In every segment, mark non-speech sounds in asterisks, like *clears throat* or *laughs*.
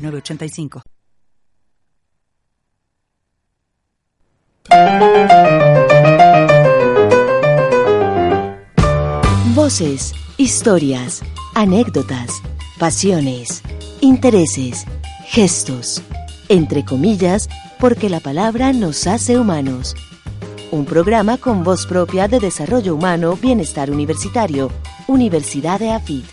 906985. Voces, historias, anécdotas, pasiones, intereses, gestos, entre comillas, porque la palabra nos hace humanos. Un programa con voz propia de desarrollo humano, bienestar universitario, Universidad de AFID.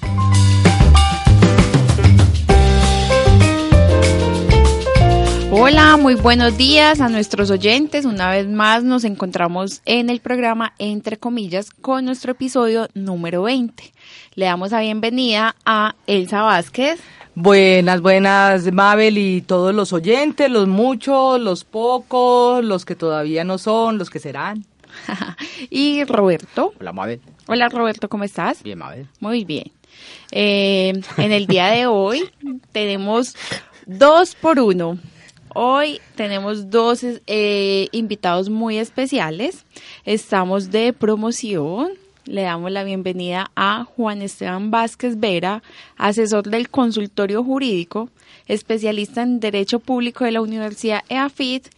Hola, muy buenos días a nuestros oyentes. Una vez más nos encontramos en el programa Entre comillas con nuestro episodio número 20. Le damos la bienvenida a Elsa Vázquez. Buenas, buenas, Mabel y todos los oyentes, los muchos, los pocos, los que todavía no son, los que serán. *laughs* y Roberto. Hola, Mabel. Hola, Roberto, ¿cómo estás? Bien, Mabel. Muy bien. Eh, en el día de hoy tenemos dos por uno. Hoy tenemos dos eh, invitados muy especiales. Estamos de promoción. Le damos la bienvenida a Juan Esteban Vázquez Vera, asesor del consultorio jurídico, especialista en Derecho Público de la Universidad EAFIT.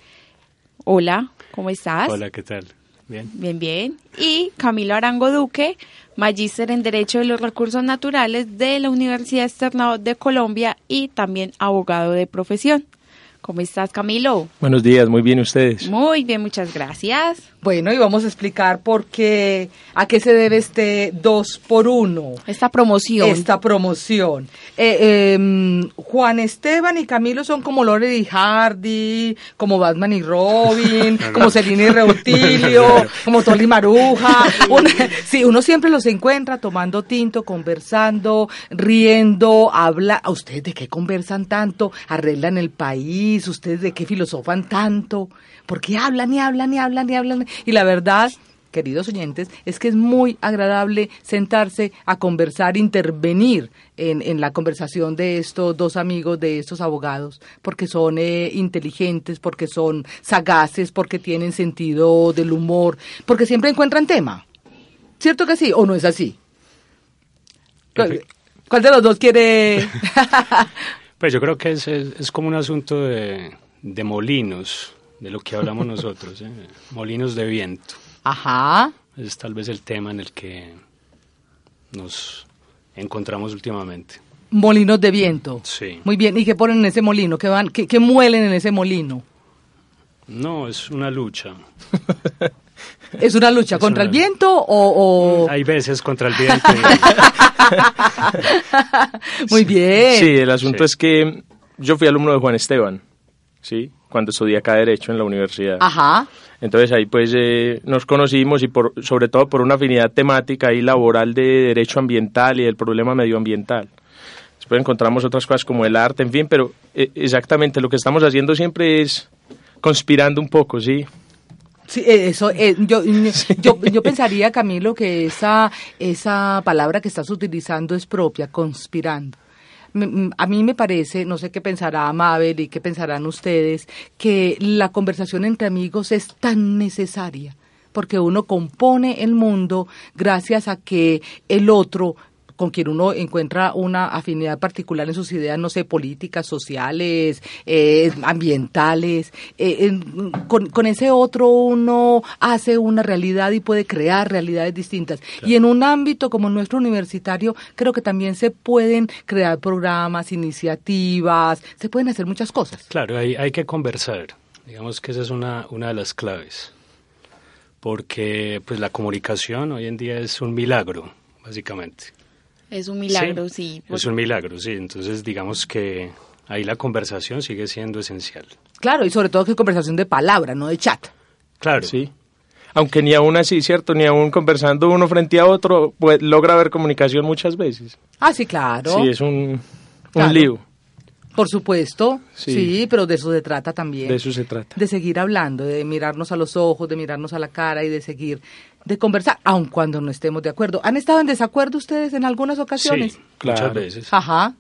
Hola, ¿cómo estás? Hola, ¿qué tal? Bien. Bien, bien. Y Camilo Arango Duque, magíster en Derecho de los Recursos Naturales de la Universidad Externado de Colombia y también abogado de profesión. ¿Cómo estás, Camilo? Buenos días, muy bien ustedes. Muy bien, muchas gracias. Bueno, y vamos a explicar por qué, a qué se debe este dos por uno. Esta promoción. Esta promoción. Eh, em, Juan Esteban y Camilo son como Lore y Hardy, como Batman y Robin, *laughs* como Celine y Reutilio, *laughs* como Tolly Maruja. sí, uno siempre los encuentra tomando tinto, conversando, riendo, habla. ¿A ustedes de qué conversan tanto? ¿Arreglan el país? ¿Ustedes de qué filosofan tanto? Porque hablan y hablan y hablan y hablan. Y la verdad, queridos oyentes, es que es muy agradable sentarse a conversar, intervenir en, en la conversación de estos dos amigos, de estos abogados, porque son eh, inteligentes, porque son sagaces, porque tienen sentido del humor, porque siempre encuentran tema. ¿Cierto que sí o no es así? ¿Cuál, cuál de los dos quiere...? *laughs* *laughs* pues yo creo que es, es, es como un asunto de, de molinos de lo que hablamos nosotros, ¿eh? molinos de viento. Ajá. Es tal vez el tema en el que nos encontramos últimamente. Molinos de viento. Sí. Muy bien. ¿Y qué ponen en ese molino? ¿Qué, van, qué, qué muelen en ese molino? No, es una lucha. *laughs* ¿Es una lucha Es contra una- el viento o...? o- Hay veces contra el viento. *laughs* *laughs* Muy bien. Sí, el asunto Sí. es que yo fui alumno de Juan Esteban, ¿sí? Cuando estudié acá Derecho en la universidad. Ajá. Entonces ahí pues eh, nos conocimos y por, sobre todo por una afinidad temática y laboral de derecho ambiental y del problema medioambiental. Después encontramos otras cosas como el arte, en fin, pero eh, exactamente lo que estamos haciendo siempre es conspirando un poco, ¿sí? Sí, eh, eso, eh, yo, *laughs* yo, yo pensaría, Camilo, que esa, esa palabra que estás utilizando es propia, conspirando. A mí me parece, no sé qué pensará Mabel y qué pensarán ustedes, que la conversación entre amigos es tan necesaria, porque uno compone el mundo gracias a que el otro con quien uno encuentra una afinidad particular en sus ideas, no sé, políticas, sociales, eh, ambientales. eh, en- con, con ese otro uno hace una realidad y puede crear realidades distintas. Y en un ámbito como nuestro universitario, creo que también se pueden crear programas, iniciativas, se pueden hacer muchas cosas. Claro, hay, hay que conversar. Digamos que esa es una, una de las claves. Porque pues la comunicación hoy en día es un milagro, básicamente. Es un milagro, sí. Es un milagro, sí. Entonces digamos que ahí la conversación sigue siendo esencial. Claro, y sobre todo que es conversación de palabra, no de chat. Claro. Sí. Aunque ni aún así, ¿cierto? Ni aún conversando uno frente a otro, pues, logra haber comunicación muchas veces. Ah, sí, claro. Sí, es un, un Claro. lío. Por supuesto, Sí. sí. pero de eso se trata también. De eso se trata. De seguir hablando, de mirarnos a los ojos, de mirarnos a la cara y de seguir, de conversar, aun cuando no estemos de acuerdo. ¿Han estado en desacuerdo ustedes en algunas ocasiones? Sí, Claro. muchas veces. Ajá.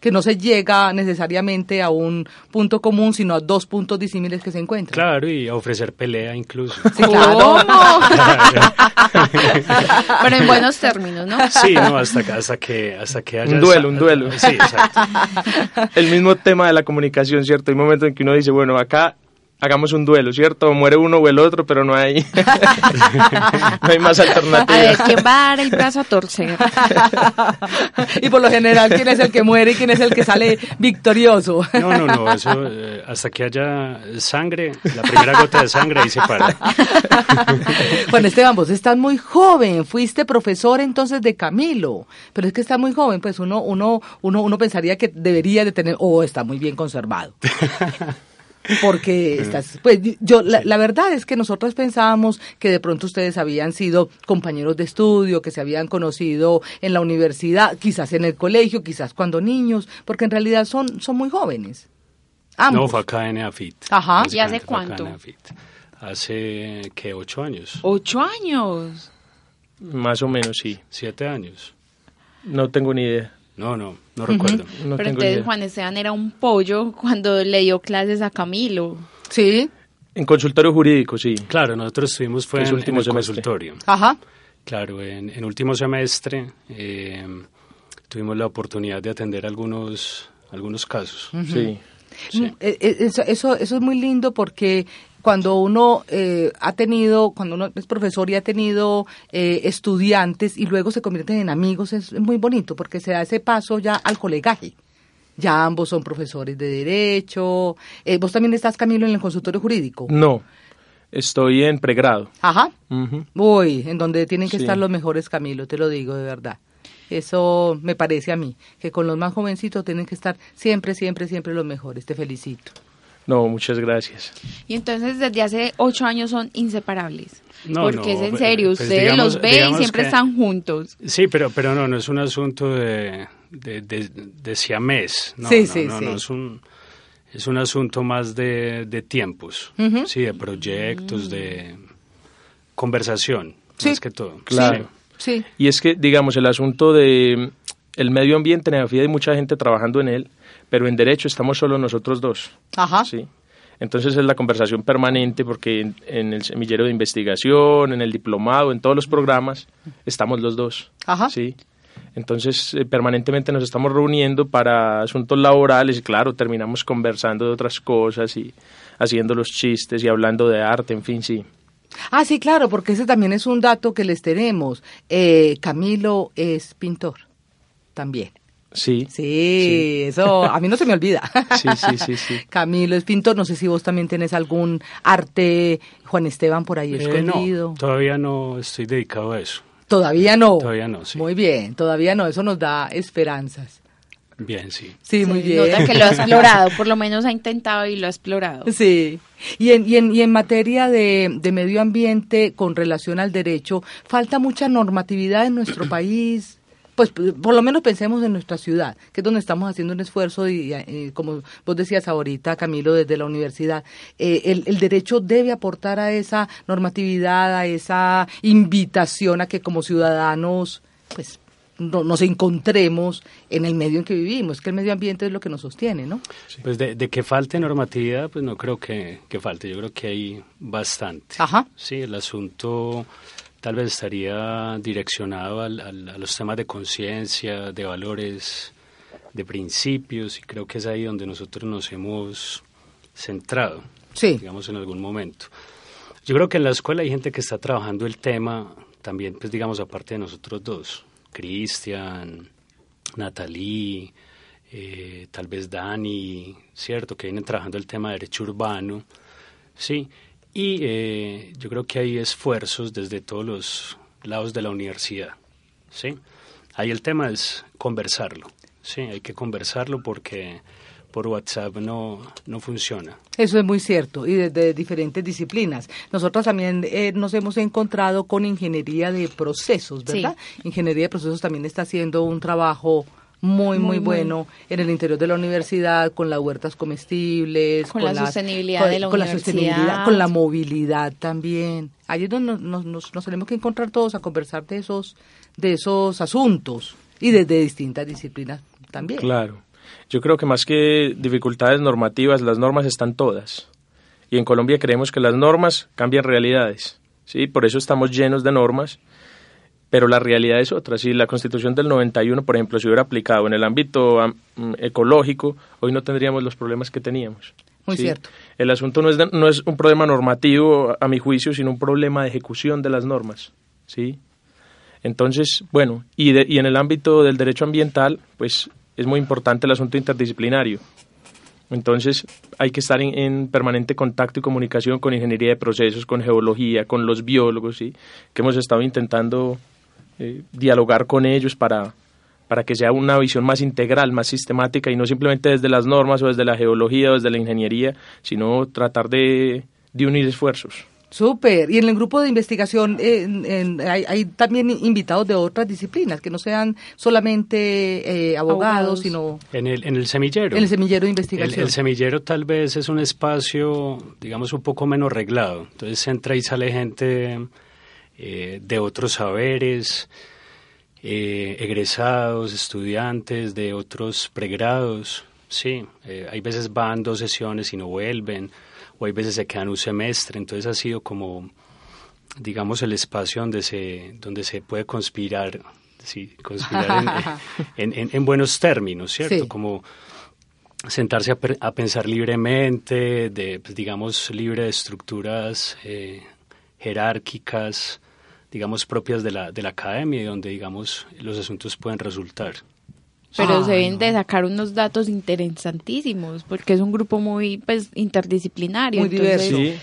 Que no se llega necesariamente a un punto común, sino a dos puntos disímiles que se encuentran. Claro, y a ofrecer pelea incluso. Sí, claro. *laughs* Pero en buenos términos, ¿no? Sí, no, hasta, que- hasta que hasta que haya Un duelo, un duelo. Sí, exacto. El mismo tema de la comunicación, ¿cierto? Hay momentos en que uno dice, bueno, acá hagamos un duelo, ¿cierto? O muere uno o el otro, pero no hay, *laughs* no hay más A ver, alternativas. ¿quién va a dar el brazo a torcer? y por lo general, ¿quién es el que muere y quién es el que sale victorioso? No, no, no, eso eh, hasta que haya sangre, la primera gota de sangre ahí se para. Bueno, Esteban, vos estás muy joven, fuiste profesor entonces de Camilo, pero es que está muy joven, pues uno, uno, uno, uno pensaría que debería de tener, o está muy bien conservado. Porque *laughs* estás, pues yo, la, la verdad es que nosotros pensábamos que de pronto ustedes habían sido compañeros de estudio, que se habían conocido en la universidad, quizás en el colegio, quizás cuando niños, porque en realidad son, son muy jóvenes. Ambos. No, fue acá en EAFIT. Ajá. ¿Y hace cuánto? Hace, ¿qué? ¿Ocho años? Ocho años. Más o menos, sí. ¿Siete años? No tengo ni idea. No, no, no recuerdo. No Pero entonces idea. Juan Esteban era un pollo cuando le dio clases a Camilo. Sí, En consultorio jurídico, sí. Claro, nosotros estuvimos fue en, último en el semestre. consultorio. ajá. Claro, en, en último semestre eh, tuvimos la oportunidad de atender algunos, algunos casos. Sí. Sí. Mm, eh, eh, Eso, eso, eso es muy lindo porque cuando uno eh, ha tenido, cuando uno es profesor y ha tenido eh, estudiantes y luego se convierten en amigos, es muy bonito porque se da ese paso ya al colegaje. Ya ambos son profesores de derecho. Eh, vos también estás, Camilo, en el consultorio jurídico. No, estoy en pregrado. Ajá. Ujú. Uy, en donde tienen que Sí. estar los mejores, Camilo, te lo digo de verdad. Eso me parece a mí, que con los más jovencitos tienen que estar siempre, siempre, siempre los mejores. Te felicito. No, muchas gracias. Y entonces desde hace ocho años son inseparables. No, Porque no, es en pues, serio, pues, ustedes digamos- los ven y siempre que- están juntos. Sí, pero, pero no, no es un asunto de, de, de, de siamés. No, Sí, no, sí, no, sí. no, es un, es un asunto más de, de tiempos, sí, de proyectos, de conversación, Sí. más que todo. Claro. Sí. Y es que, digamos, el asunto de mm, el medio ambiente en hay mucha gente trabajando en él, pero en derecho estamos solo nosotros dos. Ajá. Sí. Entonces es la conversación permanente porque en, en el semillero de investigación, en el diplomado, en todos los programas, estamos los dos. Ajá. Sí. Entonces eh, permanentemente nos estamos reuniendo para asuntos laborales y claro, terminamos conversando de otras cosas y haciendo los chistes y hablando de arte, en fin, sí. Ah, sí, claro, porque ese también es un dato que les tenemos. Eh, Camilo es pintor, también. Sí. Sí, eso a mí no se me olvida. *laughs* Sí, sí, sí, sí. Camilo es pintor, no sé si vos también tienes algún arte, Juan Esteban, por ahí Eh, escondido. no, todavía no estoy dedicado a eso. Todavía no. Todavía no, sí. Muy bien, todavía no, eso nos da esperanzas. Bien, sí. Sí, muy bien. Nota que lo ha explorado, por lo menos ha intentado y lo ha explorado. Sí. Y en, y en, y en materia de, de medio ambiente con relación al derecho, falta mucha normatividad en nuestro *clears throat* país. Pues por lo menos pensemos en nuestra ciudad, que es donde estamos haciendo un esfuerzo y, como vos decías ahorita, Camilo, desde la universidad, eh, el, el derecho debe aportar a esa normatividad, a esa invitación a que como ciudadanos, pues no, nos encontremos en el medio en que vivimos, que el medio ambiente es lo que nos sostiene, ¿no? Pues de, de que falte normatividad, pues no creo que, que falte, yo creo que hay bastante. Ajá. Sí, el asunto tal vez estaría direccionado al- al- a los temas de conciencia, de valores, de principios, y creo que es ahí donde nosotros nos hemos centrado, Sí. digamos, en algún momento. Yo creo que en la escuela hay gente que está trabajando el tema, también, pues digamos, aparte de nosotros dos, Cristian, Natalie, eh, tal vez Dani, ¿cierto? Que vienen trabajando el tema de derecho urbano, ¿sí? Y eh, yo creo que hay esfuerzos desde todos los lados de la universidad, ¿sí? Ahí el tema es conversarlo, ¿sí? Hay que conversarlo porque por WhatsApp no, no funciona. Eso es muy cierto, y desde diferentes disciplinas. Nosotros también eh, nos hemos encontrado con ingeniería de procesos, ¿verdad? Ingeniería de procesos también está haciendo un trabajo muy, muy, Muy, muy. bueno en el interior de la universidad, con las huertas comestibles, Con la las- sostenibilidad con- de la con la universidad. sostenibilidad, con la movilidad también. Ahí es donde nos, nos- nos- nos tenemos que encontrar todos a conversar de esos, de esos asuntos y desde distintas disciplinas también. Claro. Yo creo que más que dificultades normativas, las normas están todas. Y en Colombia creemos que las normas cambian realidades. ¿sí? Por eso estamos llenos de normas, pero la realidad es otra. Si la Constitución del 91, por ejemplo, se hubiera aplicado en el ámbito mm, ecológico, hoy no tendríamos los problemas que teníamos. Muy cierto. El asunto no es, de- no es un problema normativo, a mi juicio, sino un problema de ejecución de las normas. ¿sí? Entonces, bueno, y, de- y en el ámbito del derecho ambiental, pues es muy importante el asunto interdisciplinario. Entonces, hay que estar en, en permanente contacto y comunicación con ingeniería de procesos, con geología, con los biólogos, ¿sí? que hemos estado intentando eh, dialogar con ellos para, para que sea una visión más integral, más sistemática y no simplemente desde las normas o desde la geología o desde la ingeniería, sino tratar de unir esfuerzos. Súper. Y en el grupo de investigación en- en- hay, hay también invitados de otras disciplinas, que no sean solamente eh, abogados, Abogados. sino En el, en el semillero. en el semillero de investigación. el semillero tal vez es un espacio, digamos, un poco menos reglado. Entonces entra y sale gente eh, de otros saberes, eh, egresados, estudiantes de otros pregrados. Sí, eh, hay veces van dos sesiones y no vuelven, o hay veces se quedan un semestre. Entonces ha sido como, digamos, el espacio donde se, donde se puede conspirar, sí, conspirar en, *laughs* en- en- en buenos términos, ¿cierto? Sí. Como sentarse a pensar libremente, de, pues, digamos, libre de estructuras eh, jerárquicas, digamos, propias de la, de la academia y donde, digamos, los asuntos pueden resultar. Pero Ah, se deben no. de sacar unos datos interesantísimos, porque es un grupo muy pues interdisciplinario. Muy entonces- diverso. Sí,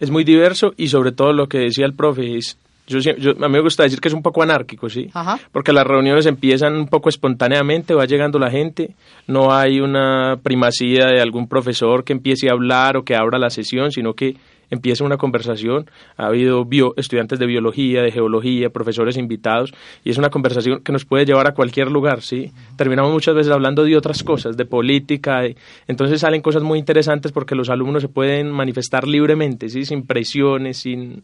es muy diverso y sobre todo lo que decía el profe es, yo, yo- a mí me gusta decir que es un poco anárquico, ¿sí? Ajá. Porque las reuniones empiezan un poco espontáneamente, va llegando la gente, no hay una primacía de algún profesor que empiece a hablar o que abra la sesión, sino que empieza una conversación. Ha habido bio- estudiantes de biología, de geología, profesores invitados, y es una conversación que nos puede llevar a cualquier lugar, ¿sí? Terminamos muchas veces hablando de otras cosas, de política, de- entonces salen cosas muy interesantes porque los alumnos se pueden manifestar libremente, ¿sí? Sin presiones, sin,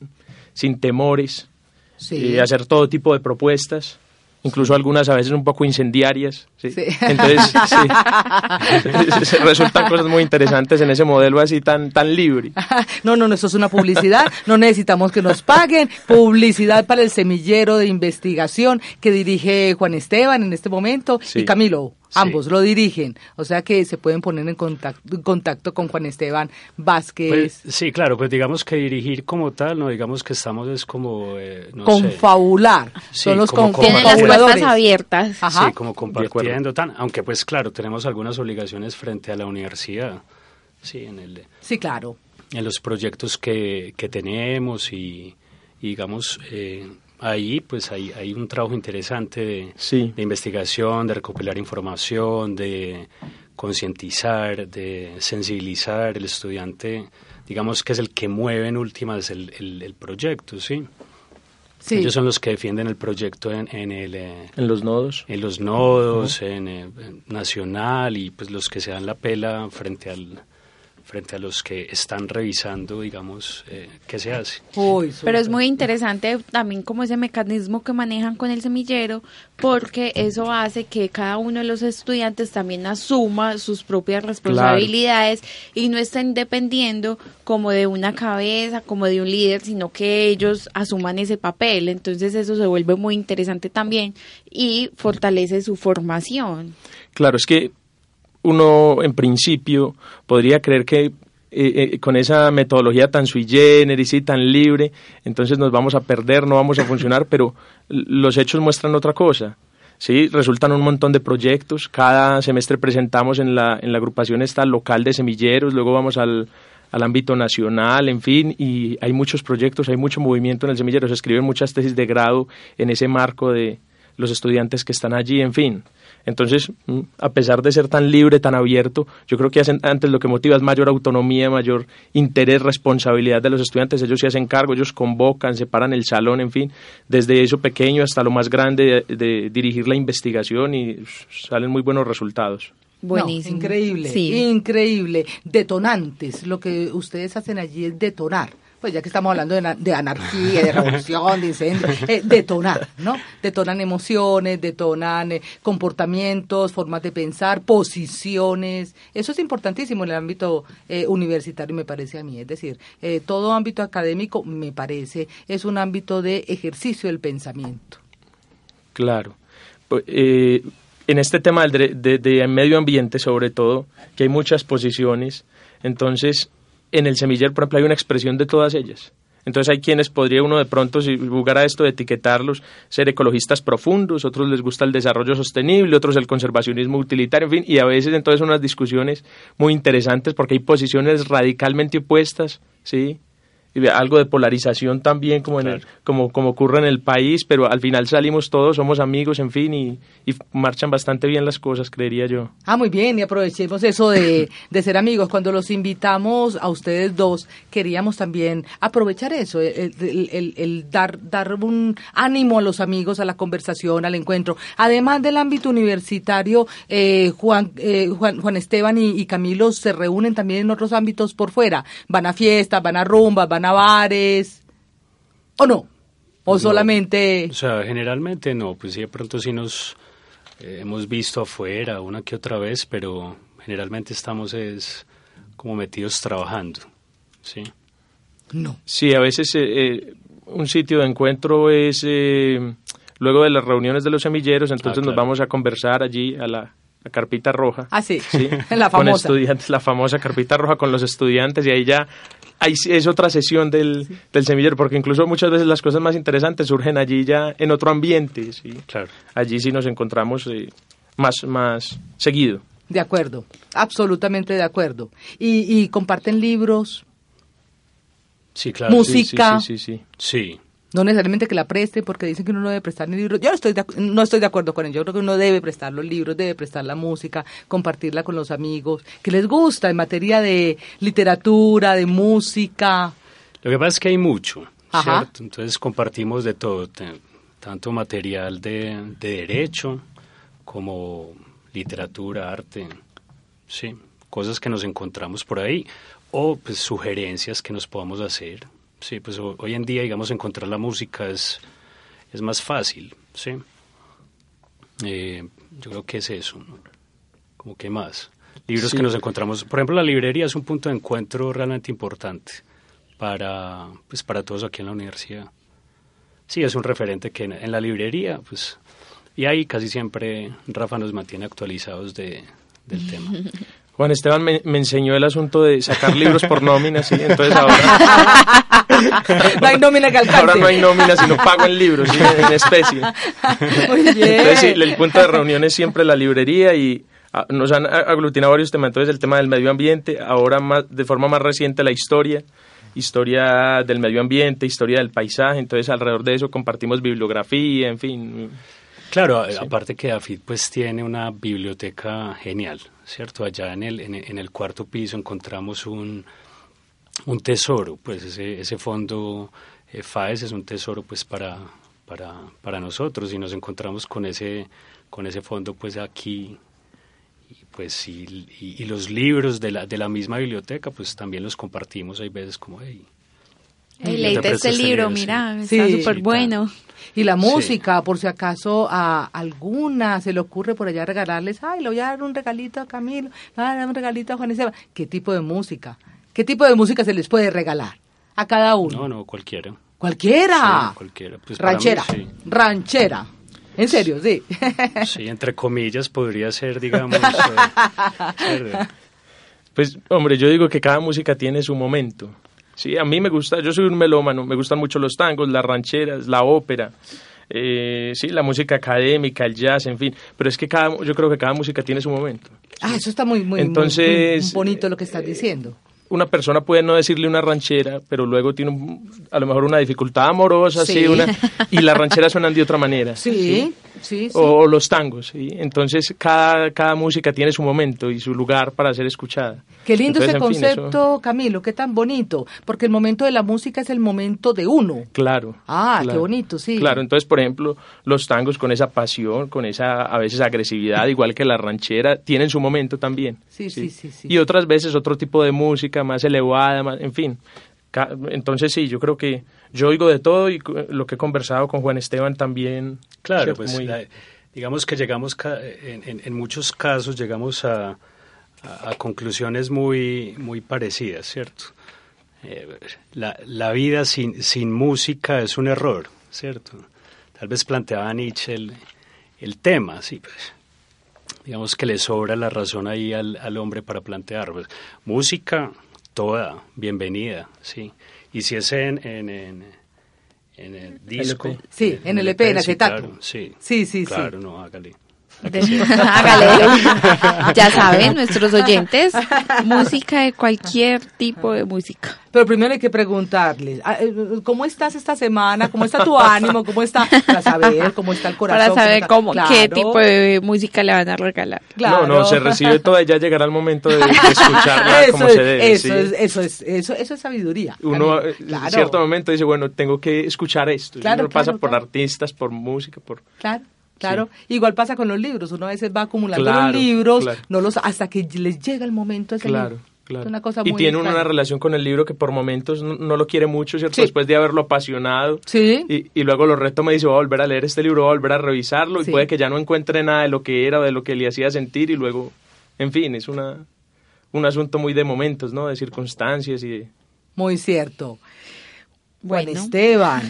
sin temores Sí. y hacer todo tipo de propuestas, incluso algunas a veces un poco incendiarias. ¿sí? Sí. Entonces, *laughs* sí. *laughs* resultan cosas muy interesantes en ese modelo así tan, tan libre. *laughs* No, no, no, eso es una publicidad. No necesitamos que nos paguen. Publicidad para el semillero de investigación que dirige Juan Esteban en este momento y Camilo. Sí. Ambos lo dirigen. O sea que se pueden poner en contacto, en contacto con Juan Esteban Vázquez. Pues, sí, claro, pues digamos que dirigir como tal, no digamos que estamos es como, eh, no sé, confabular. Sí, Son los como con- Tienen las confabuladores. puertas abiertas. Ajá. Sí, como compartiendo, tan, aunque pues claro, tenemos algunas obligaciones frente a la universidad, sí, en, el, Sí, claro. en los proyectos que, que tenemos y, y digamos, eh, ahí pues hay, hay un trabajo interesante de, Sí. de investigación, de recopilar información, de concientizar, de sensibilizar el estudiante, digamos que es el que mueve en últimas el, el, el proyecto, ¿sí? Sí. Ellos son los que defienden el proyecto en, en el... eh, En los nodos. en los nodos, en, eh, en nacional y pues los que se dan la pela frente al frente a los que están revisando, digamos, eh, qué se hace. Uy, Pero es muy interesante también como ese mecanismo que manejan con el semillero, porque eso hace que cada uno de los estudiantes también asuma sus propias responsabilidades y no estén dependiendo como de una cabeza, como de un líder, sino que ellos asuman ese papel. Entonces eso se vuelve muy interesante también y fortalece su formación. Claro, es que uno en principio podría creer que eh, eh, con esa metodología tan sui generis y tan libre, entonces nos vamos a perder, no vamos a funcionar, pero los hechos muestran otra cosa. Sí, resultan un montón de proyectos. Cada semestre presentamos en la, en la agrupación esta local de semilleros, luego vamos al, al ámbito nacional, en fin, y hay muchos proyectos, hay mucho movimiento en el semillero. Se escriben muchas tesis de grado en ese marco de los estudiantes que están allí, en fin. Entonces, mm, a pesar de ser tan libre, tan abierto, yo creo que hacen, antes lo que motiva es mayor autonomía, mayor interés, responsabilidad de los estudiantes. Ellos se hacen cargo, ellos convocan, separan el salón, en fin, desde eso pequeño hasta lo más grande de, dirigir la investigación y salen muy buenos resultados. Buenísimo. increíble, increíble. Detonantes. Lo que ustedes hacen allí es detonar pues ya que estamos hablando de, anarquía, de revolución, de incendio, eh, detonar, ¿no? Detonan emociones, detonan eh, comportamientos, formas de pensar, posiciones. Eso es importantísimo en el ámbito eh, universitario, me parece a mí. Es decir, todo ámbito académico, me parece, es un ámbito de ejercicio del pensamiento. Claro. Pues, en este tema del de medio ambiente, sobre todo, que hay muchas posiciones, entonces en el semillero, por ejemplo, hay una expresión de todas ellas. Entonces hay quienes podría uno de pronto, si jugara esto, de etiquetarlos, ser ecologistas profundos, otros les gusta el desarrollo sostenible, otros el conservacionismo utilitario, en fin, y a veces entonces unas discusiones muy interesantes porque hay posiciones radicalmente opuestas, ¿sí? Algo de polarización también como, en como, como ocurre en el país, pero al final salimos todos, somos amigos, en fin, y, marchan bastante bien las cosas, creería yo. Ah, muy bien, y aprovechemos eso de, *laughs* de, ser amigos. Cuando los invitamos a ustedes dos, queríamos también aprovechar eso, el, el, dar, dar un ánimo a los amigos, a la conversación, al encuentro. Además del ámbito universitario, eh, Juan, eh, Juan, Juan Esteban y, y Camilo se reúnen también en otros ámbitos por fuera. Van a fiestas, van a rumbas, van a bares, ¿o no? ¿O solamente...? O sea, generalmente no, pues sí, de pronto sí nos eh, hemos visto afuera una que otra vez, pero generalmente estamos es como metidos trabajando, ¿sí? No. Sí, a veces eh, eh, un sitio de encuentro es luego de las reuniones de los semilleros, entonces ah, nos vamos a conversar allí a la carpita roja. Ah, sí, sí *laughs* la famosa. Con estudiantes, la famosa carpita roja con los estudiantes y ahí ya ahí es otra sesión del, del, semillero, porque incluso muchas veces las cosas más interesantes surgen allí ya en otro ambiente. ¿sí? Claro. Allí sí nos encontramos eh, más, más seguido. De acuerdo, absolutamente de acuerdo. ¿Y, y comparten libros? Sí, claro. Música. sí, sí. sí. sí. No necesariamente que la preste, porque dicen que uno no debe prestar ni libros. Yo no estoy, de, no estoy de acuerdo con ello. Yo creo que uno debe prestar los libros, debe prestar la música, compartirla con los amigos, que les gusta en materia de literatura, de música. Lo que pasa es que hay mucho, ¿cierto? Entonces compartimos de todo, tanto material de, de derecho como literatura, arte, sí, cosas que nos encontramos por ahí o pues sugerencias que nos podamos hacer Sí, pues hoy en día, digamos, encontrar la música es, es más fácil, ¿sí? Eh, yo creo que es eso, ¿no? Como que más. Libros que nos encontramos, por ejemplo, la librería es un punto de encuentro realmente importante para, pues, para todos aquí en la universidad. Sí, es un referente que en, la librería, pues, y ahí casi siempre Rafa nos mantiene actualizados de, del tema. *laughs* Juan Esteban me, enseñó el asunto de sacar libros por *laughs* nómina, ¿sí? Entonces ahora... *laughs* no hay nómina que alcance. Ahora no hay nómina, sino pago en libros, en especie. Muy bien. Entonces, sí, el punto de reunión es siempre la librería y ah, nos han aglutinado varios temas. Entonces, el tema del medio ambiente, ahora más, de forma más reciente la historia, historia del medio ambiente, historia del paisaje. Entonces, alrededor de eso compartimos bibliografía, en fin. Claro, aparte que AFID pues tiene una biblioteca genial. ¿cierto? Allá en el, en, el cuarto piso encontramos un, un tesoro, pues ese, ese fondo eh, FAES es un tesoro pues para, para, para nosotros y nos encontramos con ese, con ese fondo pues aquí y pues y, y, los libros de la, de la misma biblioteca pues también los compartimos hay veces como hey, leíste este, este libro, mira, está súper bueno. Y la música, por si acaso a alguna se le ocurre por allá regalarles, ay, le voy a dar un regalito a Camilo, le voy a dar un regalito a Juan Esteban. ¿Qué tipo de música? ¿Qué tipo de música se les puede regalar a cada uno? No, no, cualquiera. ¿Cualquiera? Sí, cualquiera. Pues ranchera, ranchera. En serio, sí. *laughs* Sí, entre comillas podría ser, digamos. *laughs* Eh, pues, hombre, yo digo que cada música tiene su momento. Sí, a mí me gusta, yo soy un melómano, me gustan mucho los tangos, las rancheras, la ópera. Eh, sí, la música académica, el jazz, en fin, pero es que cada, yo creo que cada música tiene su momento. Ah, eso está muy, muy, Entonces, bonito lo que estás diciendo. Una persona puede no decirle una ranchera, pero luego tiene a lo mejor una dificultad amorosa, sí. una, y las *laughs* rancheras suenan de otra manera. Sí, Sí, sí. O los tangos, ¿sí? Entonces cada, cada música tiene su momento y su lugar para ser escuchada. Qué lindo Entonces, ese en fin, eso- concepto, Camilo, qué tan bonito, porque el momento de la música es el momento de uno. Claro. Ah, qué claro. bonito, sí. Claro, entonces, por ejemplo, los tangos con esa pasión, con esa a veces agresividad, *laughs* igual que la ranchera, tienen su momento también. Sí, sí, sí, sí. Y otras veces otro tipo de música más elevada, más, en fin. Entonces sí, yo creo que yo oigo de todo y lo que he conversado con Juan Esteban también. Claro, pues Muy- la- digamos que llegamos, ca- en, en- en muchos casos llegamos a, a- a conclusiones muy, muy parecidas, ¿cierto? Eh, la, la vida sin, sin música es un error, ¿cierto? Tal vez planteaba Nietzsche el, el tema, sí, pues, digamos que le sobra la razón ahí al, al hombre para plantear. pues, música, toda, bienvenida, sí. Y si es en, en, en, en el disco. LP. Sí, en el EP, en sí, acetato. claro, sí, Sí, sí, sí. Claro, no, hágale. *laughs* Hágale. *laughs* Ya saben, nuestros oyentes, música de cualquier tipo de música. Pero primero hay que preguntarles, ah, eh, ¿cómo estás esta semana? ¿Cómo está tu ánimo? ¿Cómo está? Para saber cómo está el corazón. Para saber cómo, qué Claro, tipo de música le van a regalar. claro. No, no, se recibe toda y ya llegará el momento de, de *laughs* escucharla eso, como es, se debe. eso, sí. es, eso, es, eso, eso es sabiduría. Uno eh, en Claro, cierto momento dice, bueno, tengo que escuchar esto. Y Claro, uno pasa claro, por artistas, por música, por... Claro. Claro, igual pasa con los libros, uno a veces va acumulando Claro, los libros, claro. no los hasta que les llega el momento ese Claro, libro. claro. Es una cosa y muy tiene uno una relación con el libro que por momentos no, no lo quiere mucho, ¿cierto? Sí. Después de haberlo apasionado. Sí. Y, y luego lo retoma y dice, voy a volver a leer este libro, voy a volver a revisarlo. Sí. Y puede que ya no encuentre nada de lo que era o de lo que le hacía sentir. Y luego, en fin, es una, un asunto muy de momentos, ¿no? De circunstancias y de... Muy cierto. Juan Bueno. Esteban,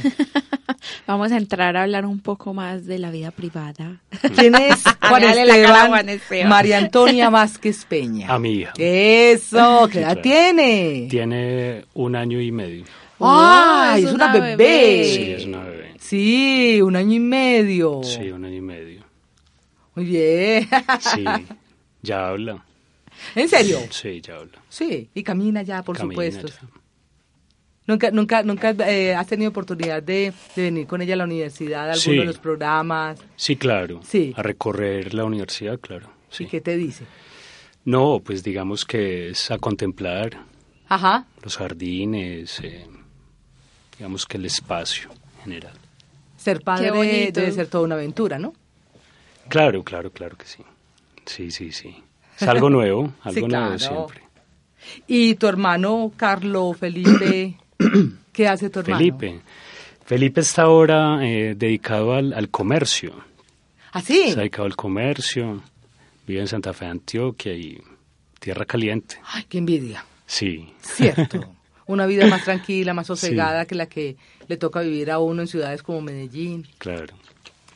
*laughs* Vamos a entrar a hablar un poco más de la vida privada. ¿quién es *laughs* Juan Esteban? Juan Esteban. María Antonia Vázquez Peña. A mi hija. Eso, ¿qué edad claro. tiene? Tiene un año y medio. ¡Ay, es es una una bebé! bebé. Sí, es una bebé. Sí, un año y medio. Sí, un año y medio. Muy bien. *laughs* Sí, ya habla. ¿En serio? Sí, ya habla. Sí, y camina ya, por Camina supuesto. ya. Nunca, nunca, nunca eh, has tenido oportunidad de, de venir con ella a la universidad, a alguno Sí. de los programas. Sí, claro. Sí. A recorrer la universidad, claro. Sí. ¿Y qué te dice? No, pues digamos que es a contemplar Ajá. los jardines, eh, digamos que el espacio en general. Ser padre debe ser toda una aventura, ¿no? Claro, claro, claro que sí. Sí, sí, sí. Es algo nuevo, *laughs* algo Sí, nuevo claro. siempre. Y tu hermano Carlo Felipe, *clears throat* ¿qué hace tu hermano? Felipe. Felipe está ahora eh, dedicado al, al comercio. ¿Ah, sí? Está dedicado al comercio. Vive en Santa Fe, Antioquia y Tierra Caliente. Ay, qué envidia. Sí. Cierto. *laughs* Una vida más tranquila, más sosegada que la que le toca vivir a uno en ciudades como Medellín. Claro.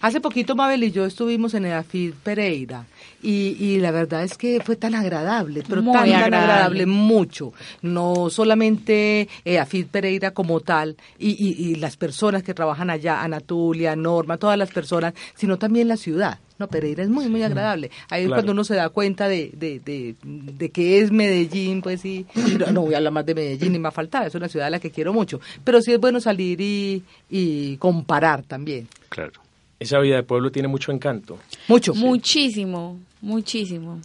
Hace poquito Mabel y yo estuvimos en el AFID Pereira y, y la verdad es que fue tan agradable, pero Muy tan, tan agradable. agradable, mucho. No solamente eh, AFID Pereira como tal y, y- y las personas que trabajan allá, Anatulia, Norma, todas las personas, sino también la ciudad. No, Pereira es muy, muy agradable. Ahí es cuando uno se da cuenta de, de, de, de que es Medellín, pues sí. No, no voy a hablar más de Medellín, ni me faltaba, es una ciudad a la que quiero mucho. Pero sí es bueno salir y, y comparar también. Claro. Esa vida de pueblo tiene mucho encanto. Mucho. Muchísimo, muchísimo.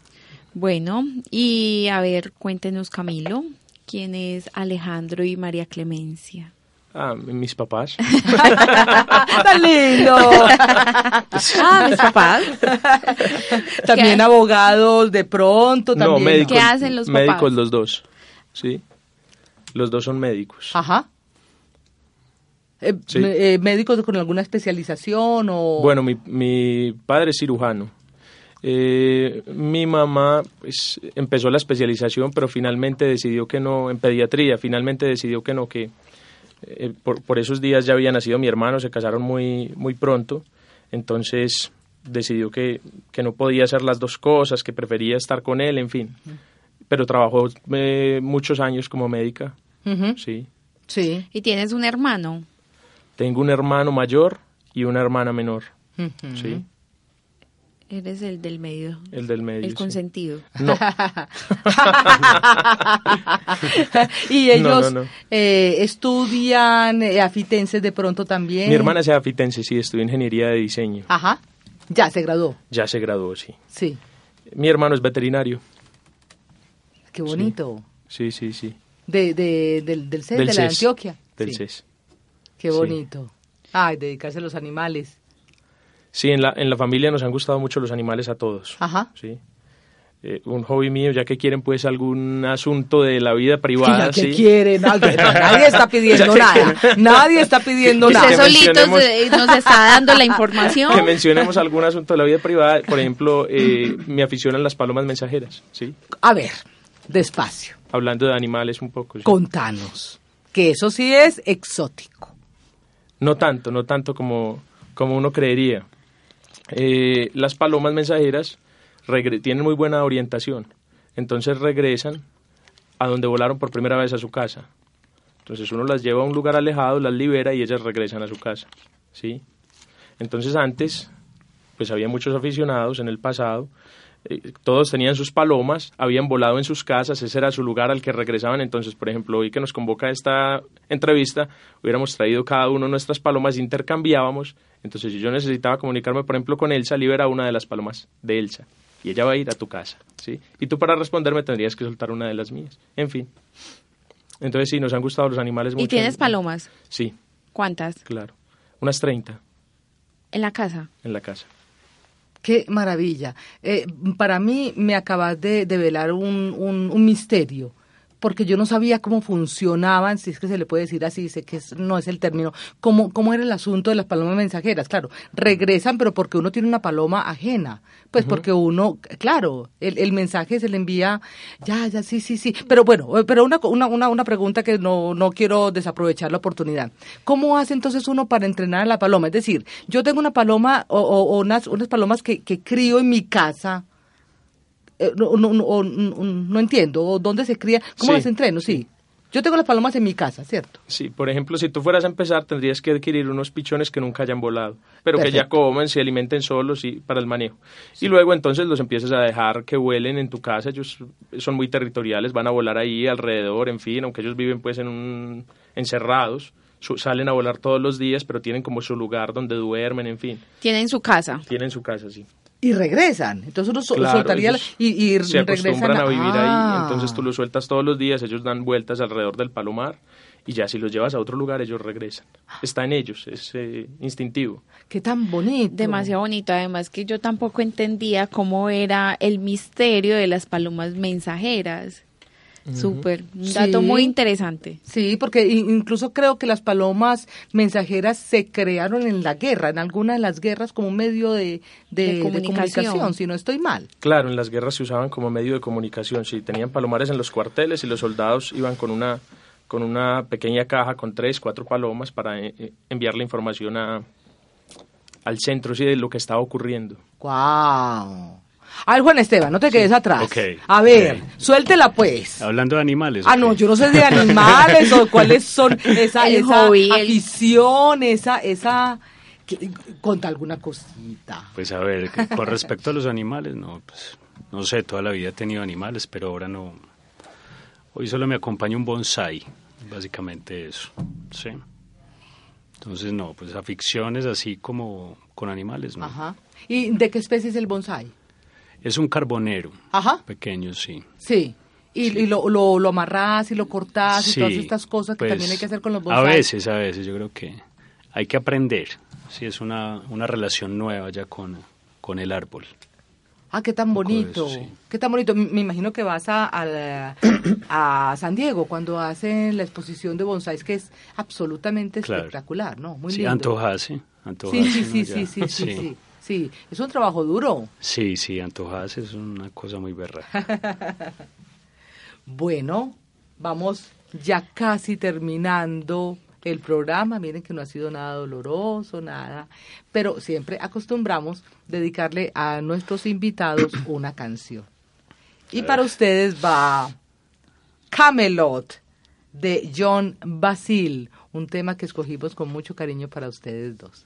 Bueno, y a ver, cuéntenos Camilo, ¿quién es Alejandro y María Clemencia? Ah, mis papás. *laughs* ¡Tan lindo! Ah, mis papás. también ¿Qué? abogados, de pronto, no, también. médicos. ¿Qué hacen los papás? Médicos los dos. Sí. Los dos son médicos. Ajá. Eh, Sí. eh, ¿Médicos con alguna especialización o...? Bueno, mi, mi padre es cirujano. Eh, mi mamá pues, empezó la especialización, pero finalmente decidió que no, en pediatría, finalmente decidió que no, que eh, por, por esos días ya había nacido mi hermano, se casaron muy, muy pronto, entonces decidió que, que no podía hacer las dos cosas, que prefería estar con él, en fin. Pero trabajó eh, muchos años como médica, sí. Sí. ¿Y tienes un hermano? Tengo un hermano mayor y una hermana menor, sí. Eres el del medio, El del medio. el sí. consentido. No, *laughs* y ellos No, no, no. eh, estudian eh, afitenses de pronto también. Mi hermana es afitense, sí, estudia ingeniería de diseño. Ajá. Ya se graduó. Ya se graduó, sí. Sí. Mi hermano es veterinario. Qué bonito. Sí, sí, sí. De, de, del, del CES, Del de la CES, Antioquia. Del Sí. CES. Qué Sí. bonito. Ay, dedicarse a los animales. Sí, en la, en la familia nos han gustado mucho los animales a todos. Ajá. Sí. Eh, un hobby mío, ya que quieren pues algún asunto de la vida privada, ¿Qué sí. quieren? Nadie, nadie está pidiendo *laughs* Ya que nada. Nadie está pidiendo Que Usted nada. que solito mencionemos- se- nos está dando la información. Que mencionemos algún asunto de la vida privada, por ejemplo, eh, me aficionan las palomas mensajeras, ¿sí? A ver, despacio. Hablando de animales un poco. ¿sí? Contanos. Que eso sí es exótico. No tanto, no tanto como, como uno creería. Eh, las palomas mensajeras tienen muy buena orientación, entonces regresan a donde volaron por primera vez a su casa. Entonces uno las lleva a un lugar alejado, las libera y ellas regresan a su casa, ¿sí? Entonces antes, pues había muchos aficionados en el pasado, eh, todos tenían sus palomas, habían volado en sus casas, ese era su lugar al que regresaban. Entonces, por ejemplo, hoy que nos convoca esta entrevista, hubiéramos traído cada uno nuestras palomas y intercambiábamos. Entonces, si yo necesitaba comunicarme, por ejemplo, con Elsa, libera una de las palomas de Elsa y ella va a ir a tu casa, ¿sí? Y tú para responderme tendrías que soltar una de las mías. En fin. Entonces, sí, nos han gustado los animales mucho. ¿Y tienes palomas? Sí, ¿Cuántas? claro. Unas 30 En la casa. en la casa. Qué maravilla. Eh, para mí me acabas de develar un, un, un misterio, porque yo no sabía cómo funcionaban, si es que se le puede decir así, sé que es- no es el término, cómo, cómo era el asunto de las palomas mensajeras. Claro, regresan, pero porque uno tiene una paloma ajena. Pues porque uno, claro, el, el mensaje se le envía, ya, ya, sí, sí, sí. Pero bueno, eh, pero una, una, una, una pregunta que no, no quiero desaprovechar la oportunidad. ¿Cómo hace entonces uno para entrenar a la paloma? Es decir, yo tengo una paloma o, o- o unas, unas palomas que, que crío en mi casa. Eh, no, no, no, o- no- no entiendo, o ¿dónde se cría? ¿Cómo Sí, las entreno? Sí. Yo tengo las palomas en mi casa, ¿cierto? Sí, por ejemplo, si tú fueras a empezar, tendrías que adquirir unos pichones que nunca hayan volado, pero que ya comen, se alimenten solos y para el manejo. Y luego entonces los empiezas a dejar que vuelen en tu casa, ellos son muy territoriales, van a volar ahí alrededor, en fin, aunque ellos viven pues en un encerrados, su- salen a volar todos los días, pero tienen como su lugar donde duermen, en fin, Tienen su casa. tienen su casa, sí. Y regresan. Entonces uno Claro, soltaría y, y se regresan acostumbran a vivir ahí, Ah. entonces tú los sueltas todos los días, ellos dan vueltas alrededor del palomar y ya si los llevas a otro lugar ellos regresan. Está en ellos, es eh, instintivo. Qué tan bonito. Demasiado bonito. Además que yo tampoco entendía cómo era el misterio de las palomas mensajeras. Súper. Un dato Sí. muy interesante. Sí, porque incluso creo que las palomas mensajeras se crearon en la guerra, en alguna de las guerras como un medio de, de- De de comunicación. si no estoy mal. Claro, en las guerras se usaban como medio de comunicación, sí, tenían palomares en los cuarteles y los soldados iban con una con una pequeña caja con tres, cuatro palomas para eh, eh, enviar la información a, al centro sí, de lo que estaba ocurriendo. ¡Guau! A ver, Juan Esteban, no te quedes atrás. Ok, A ver, ok. suéltela pues. Hablando de animales. Ah, ok. no, yo no sé de animales o cuáles son *laughs* esa, El esa hobby, el- afición, esa, esa, que- conta alguna cosita. Pues a ver, con respecto a los animales, no, pues no sé, toda la vida he tenido animales, pero ahora no. Hoy solo me acompaña un bonsai, básicamente eso, sí. Entonces no, pues aficiones así como con animales, no. Ajá. ¿Y de qué especie es el bonsai? Es un carbonero, Ajá. pequeño, sí. Sí. Y, y lo, lo, lo amarrás y lo cortás y Sí, todas estas cosas que pues, también hay que hacer con los A bonsai. veces, a veces, yo creo que hay que aprender. Sí, es una, una relación nueva ya con, con el árbol. Ah, qué tan bonito. eso, sí. Qué tan bonito. Me imagino que vas a, a, la- a San Diego cuando hacen la exposición de bonsais, que es absolutamente Claro. espectacular, ¿no? Muy sí, lindo. antojase, antojase. Sí, sí, ¿no? sí, sí, sí, sí, sí. Sí, es un trabajo duro. Sí, sí, antojase es una cosa muy berraca. *laughs* Bueno, vamos ya casi terminando el programa. Miren que no ha sido nada doloroso, nada. Pero siempre acostumbramos dedicarle a nuestros invitados *coughs* una canción. Y para ustedes va Camelot de John Basil, un tema que escogimos con mucho cariño para ustedes dos.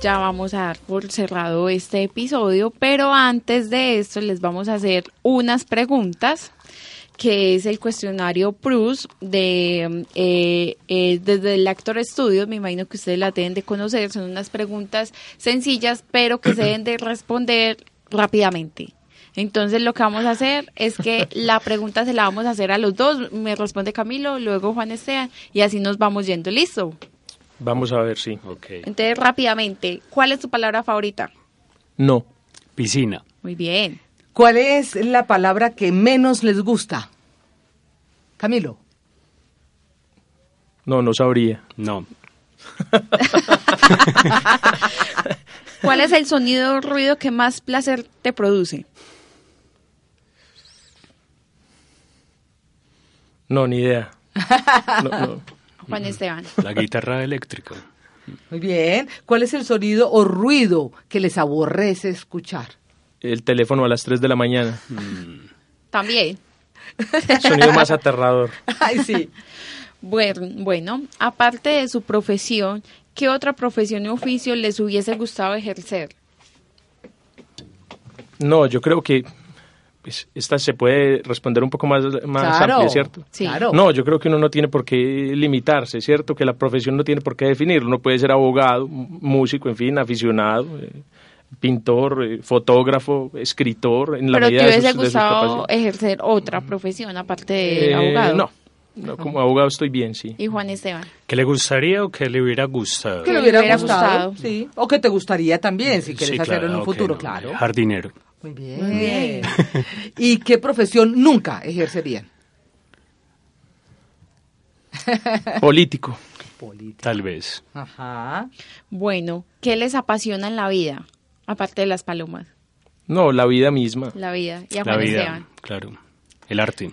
Ya vamos a dar por cerrado este episodio, pero antes de esto les vamos a hacer unas preguntas que es el cuestionario PRUS de eh, eh, desde el Actor Studio, me imagino que ustedes la deben de conocer, son unas preguntas sencillas, pero que se deben de responder rápidamente. Entonces lo que vamos a hacer es que la pregunta se la vamos a hacer a los dos, me responde Camilo, luego Juan Esteban, y así nos vamos yendo, ¿listo? Vamos a ver, sí. Ok. Entonces rápidamente, ¿cuál es tu palabra favorita? No. Piscina. Muy bien. ¿Cuál es la palabra que menos les gusta? Camilo. No, no sabría. No. *laughs* ¿Cuál es el sonido o ruido que más placer te produce? No, ni idea. No, no. *laughs* Juan Esteban. La guitarra eléctrica. Muy bien. ¿Cuál es el sonido o ruido que les aborrece escuchar? El teléfono a las 3 de la mañana. También. *laughs* Sonido más aterrador. Ay, sí. Bueno, bueno, aparte de su profesión, ¿qué otra profesión y oficio les hubiese gustado ejercer? No, yo creo que pues, esta se puede responder un poco más, más Claro. amplia, ¿cierto? Sí. Claro. No, yo creo que uno no tiene por qué limitarse, ¿cierto? Que la profesión no tiene por qué definirlo. Uno puede ser abogado, músico, en fin, aficionado, eh, pintor, eh, fotógrafo, escritor, en la Pero te medida de hubiese sus- de sus gustado ejercer otra profesión aparte de Eh, abogado. No, no, como abogado estoy bien, sí. Y Juan Esteban. ¿Que le gustaría o que le hubiera gustado? Que le hubiera, gustado, gustado. Sí. O que te gustaría también, si quieres Sí, hacerlo en claro, un ok, futuro, no, claro. Jardinero. Muy bien. *laughs* ¿Y qué profesión nunca ejercerían? *laughs* Político. Tal vez. Ajá. Bueno, ¿qué les apasiona en la vida? Aparte de las palomas. No, la vida misma. La vida. Y a La vida, claro. El arte.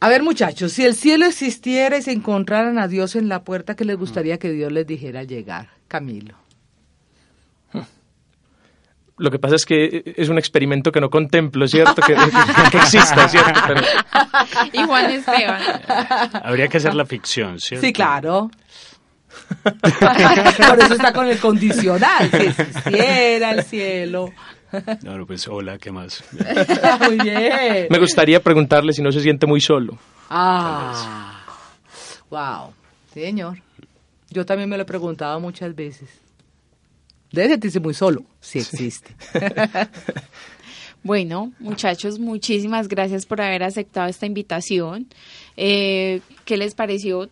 A ver, muchachos, si el cielo existiera y se encontraran a Dios en la puerta, ¿qué les gustaría que Dios les dijera al llegar? Camilo. Lo que pasa es que es un experimento que no contemplo, ¿cierto? Que, que- que exista, ¿cierto? Pero Y Juan Esteban. Habría que hacer la ficción, ¿cierto? Sí, claro. *laughs* Por eso está con el condicional, si existiera el cielo. No, no, pues hola, ¿qué más? *laughs* Muy bien. me gustaría preguntarle si no se siente muy solo. Ah, wow, señor. Yo también me lo he preguntado muchas veces. Debe sentirse muy solo, si existe. *laughs* Bueno, muchachos, muchísimas gracias por haber aceptado esta invitación. Eh, ¿Qué les pareció?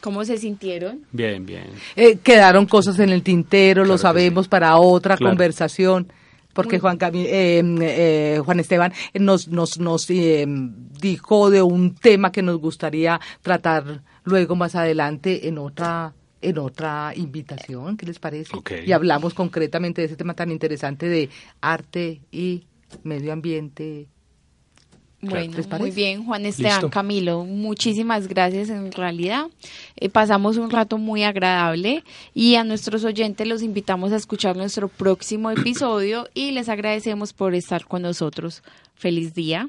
¿Cómo se sintieron? Bien, bien. Eh, quedaron cosas en el tintero, lo Claro sabemos, sí. para otra Claro. conversación. Porque Juan, Cami- eh, eh, Juan Esteban nos, nos, nos eh, dijo de un tema que nos gustaría tratar luego más adelante en otra en otra invitación, ¿qué les parece? Y hablamos concretamente de ese tema tan interesante de arte y medio ambiente. Bueno, muy bien, Juan Esteban, Listo. Camilo, muchísimas gracias en realidad. Eh, pasamos un rato muy agradable y a nuestros oyentes los invitamos a escuchar nuestro próximo *coughs* episodio y les agradecemos por estar con nosotros. Feliz día.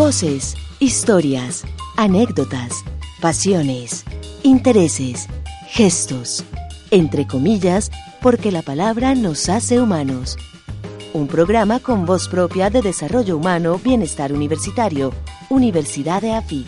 Voces, historias, anécdotas, pasiones, intereses, gestos, entre comillas, porque la palabra nos hace humanos. Un programa con voz propia de desarrollo humano, bienestar universitario, Universidad de AFID.